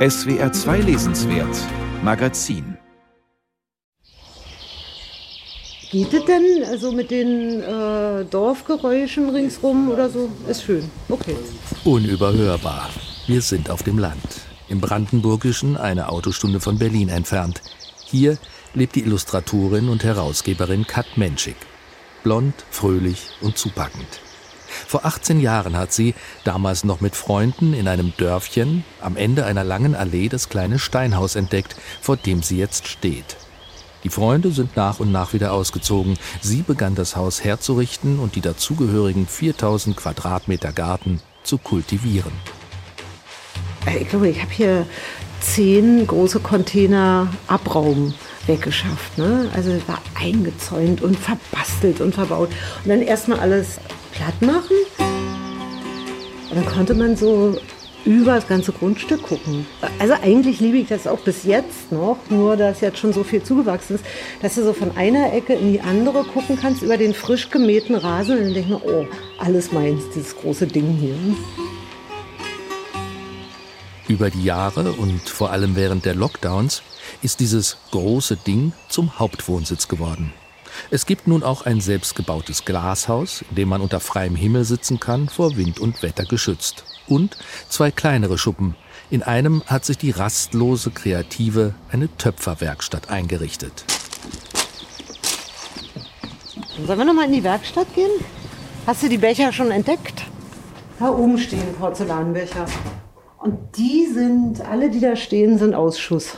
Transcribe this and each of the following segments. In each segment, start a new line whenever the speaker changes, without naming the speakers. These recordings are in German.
SWR 2 Lesenswert Magazin
Geht es denn also mit den äh, Dorfgeräuschen ringsrum oder so? Ist schön. Okay.
Unüberhörbar. Wir sind auf dem Land. Im Brandenburgischen, eine Autostunde von Berlin entfernt. Hier lebt die Illustratorin und Herausgeberin Kat Menschik. Blond, fröhlich und zupackend. Vor 18 Jahren hat sie, damals noch mit Freunden, in einem Dörfchen am Ende einer langen Allee das kleine Steinhaus entdeckt, vor dem sie jetzt steht. Die Freunde sind nach und nach wieder ausgezogen. Sie begann das Haus herzurichten und die dazugehörigen 4000 Quadratmeter Garten zu kultivieren.
Äh, ich glaube, ich habe hier zehn große Container Abraum weggeschafft. Ne? Also war eingezäunt und verbastelt und verbaut. Und dann erstmal alles platt machen. Und dann konnte man so über das ganze Grundstück gucken. Also eigentlich liebe ich das auch bis jetzt noch, nur dass jetzt schon so viel zugewachsen ist, dass du so von einer Ecke in die andere gucken kannst über den frisch gemähten Rasen und dann denke ich mir, oh, alles meins, dieses große Ding hier.
Über die Jahre und vor allem während der Lockdowns ist dieses große Ding zum Hauptwohnsitz geworden. Es gibt nun auch ein selbstgebautes Glashaus, in dem man unter freiem Himmel sitzen kann, vor Wind und Wetter geschützt. Und zwei kleinere Schuppen. In einem hat sich die rastlose Kreative eine Töpferwerkstatt eingerichtet.
Sollen wir noch mal in die Werkstatt gehen? Hast du die Becher schon entdeckt? Da oben stehen Porzellanbecher. Und die sind, alle, die da stehen, sind Ausschuss.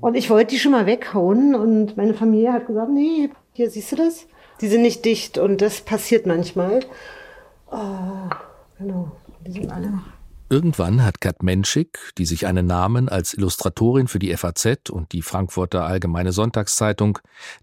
Und ich wollte die schon mal weghauen und meine Familie hat gesagt, nee, hier siehst du das? Die sind nicht dicht und das passiert manchmal. Oh, genau, die sind alle.
Irgendwann hat Kat Menschik, die sich einen Namen als Illustratorin für die FAZ und die Frankfurter Allgemeine Sonntagszeitung,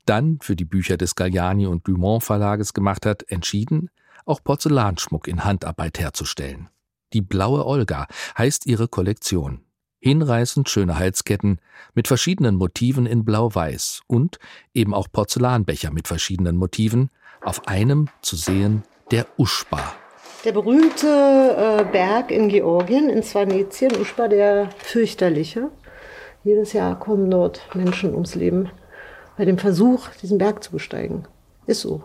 dann für die Bücher des Galliani und Dumont Verlages gemacht hat, entschieden, auch Porzellanschmuck in Handarbeit herzustellen. Die blaue Olga heißt ihre Kollektion hinreißend schöne Halsketten mit verschiedenen Motiven in Blau-Weiß und eben auch Porzellanbecher mit verschiedenen Motiven, auf einem zu sehen der Uschba.
Der berühmte äh, Berg in Georgien, in Svanetien, Uschba, der fürchterliche. Jedes Jahr kommen dort Menschen ums Leben bei dem Versuch, diesen Berg zu besteigen. Ist so.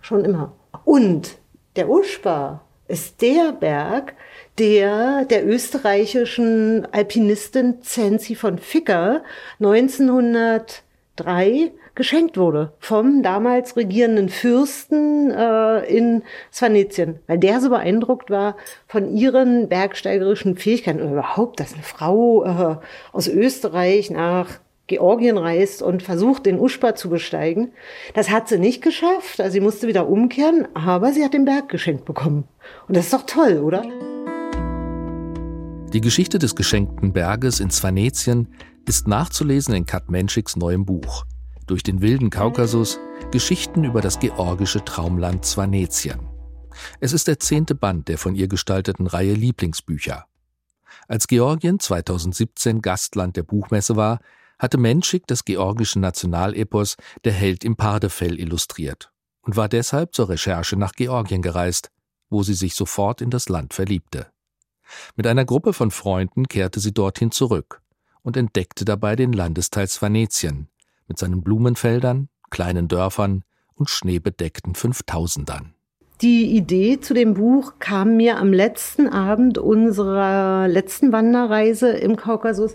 Schon immer. Und der Uschba ist der Berg, der der österreichischen Alpinistin Zenzi von Ficker 1903 geschenkt wurde vom damals regierenden Fürsten äh, in Svanetien, weil der so beeindruckt war von ihren bergsteigerischen Fähigkeiten. Und überhaupt, dass eine Frau äh, aus Österreich nach Georgien reist und versucht, den Uschba zu besteigen. Das hat sie nicht geschafft, also sie musste wieder umkehren, aber sie hat den Berg geschenkt bekommen. Und das ist doch toll, oder?
Die Geschichte des geschenkten Berges in Svanetien ist nachzulesen in Kat Menschiks neuem Buch. Durch den wilden Kaukasus Geschichten über das georgische Traumland Svanetien. Es ist der zehnte Band der von ihr gestalteten Reihe Lieblingsbücher. Als Georgien 2017 Gastland der Buchmesse war, hatte Menschik das georgische Nationalepos Der Held im Pardefell illustriert und war deshalb zur Recherche nach Georgien gereist, wo sie sich sofort in das Land verliebte. Mit einer Gruppe von Freunden kehrte sie dorthin zurück und entdeckte dabei den Landesteil Svanetien mit seinen Blumenfeldern, kleinen Dörfern und schneebedeckten Fünftausendern.
Die Idee zu dem Buch kam mir am letzten Abend unserer letzten Wanderreise im Kaukasus.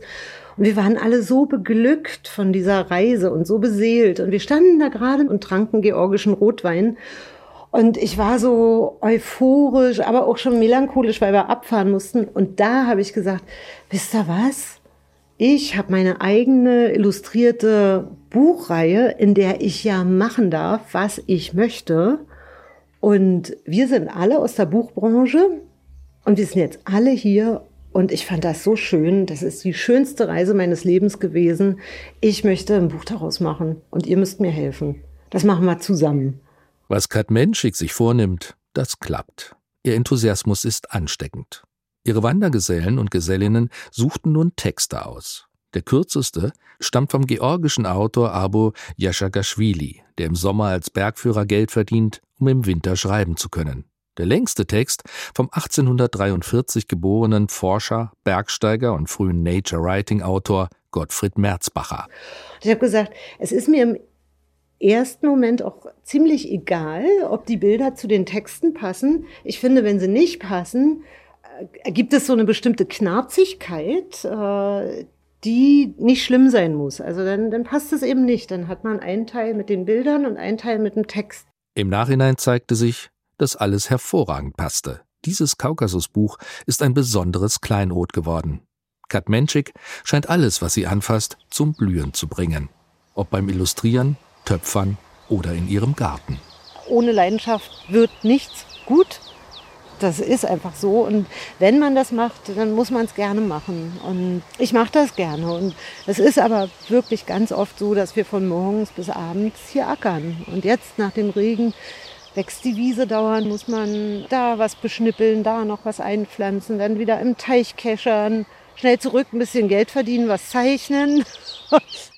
Und wir waren alle so beglückt von dieser Reise und so beseelt. Und wir standen da gerade und tranken georgischen Rotwein. Und ich war so euphorisch, aber auch schon melancholisch, weil wir abfahren mussten. Und da habe ich gesagt, wisst ihr was? Ich habe meine eigene illustrierte Buchreihe, in der ich ja machen darf, was ich möchte. Und wir sind alle aus der Buchbranche und wir sind jetzt alle hier und ich fand das so schön. Das ist die schönste Reise meines Lebens gewesen. Ich möchte ein Buch daraus machen und ihr müsst mir helfen. Das machen wir zusammen.
Was Kat Menschik sich vornimmt, das klappt. Ihr Enthusiasmus ist ansteckend. Ihre Wandergesellen und Gesellinnen suchten nun Texte aus. Der kürzeste stammt vom georgischen Autor Abo Yashagashvili, der im Sommer als Bergführer Geld verdient, um im Winter schreiben zu können. Der längste Text vom 1843 geborenen Forscher, Bergsteiger und frühen Nature-Writing-Autor Gottfried Merzbacher.
Ich habe gesagt, es ist mir im ersten Moment auch ziemlich egal, ob die Bilder zu den Texten passen. Ich finde, wenn sie nicht passen, äh, gibt es so eine bestimmte Knarzigkeit, äh, die nicht schlimm sein muss. Also dann, dann passt es eben nicht. Dann hat man einen Teil mit den Bildern und einen Teil mit dem Text.
Im Nachhinein zeigte sich, dass alles hervorragend passte. Dieses Kaukasusbuch ist ein besonderes Kleinod geworden. Kat Menschik scheint alles, was sie anfasst, zum Blühen zu bringen. Ob beim Illustrieren, Töpfern oder in ihrem Garten.
Ohne Leidenschaft wird nichts gut. Das ist einfach so. Und wenn man das macht, dann muss man es gerne machen. Und ich mache das gerne. Und es ist aber wirklich ganz oft so, dass wir von morgens bis abends hier ackern. Und jetzt nach dem Regen wächst die Wiese dauernd, muss man da was beschnippeln, da noch was einpflanzen, dann wieder im Teich keschern, schnell zurück, ein bisschen Geld verdienen, was zeichnen.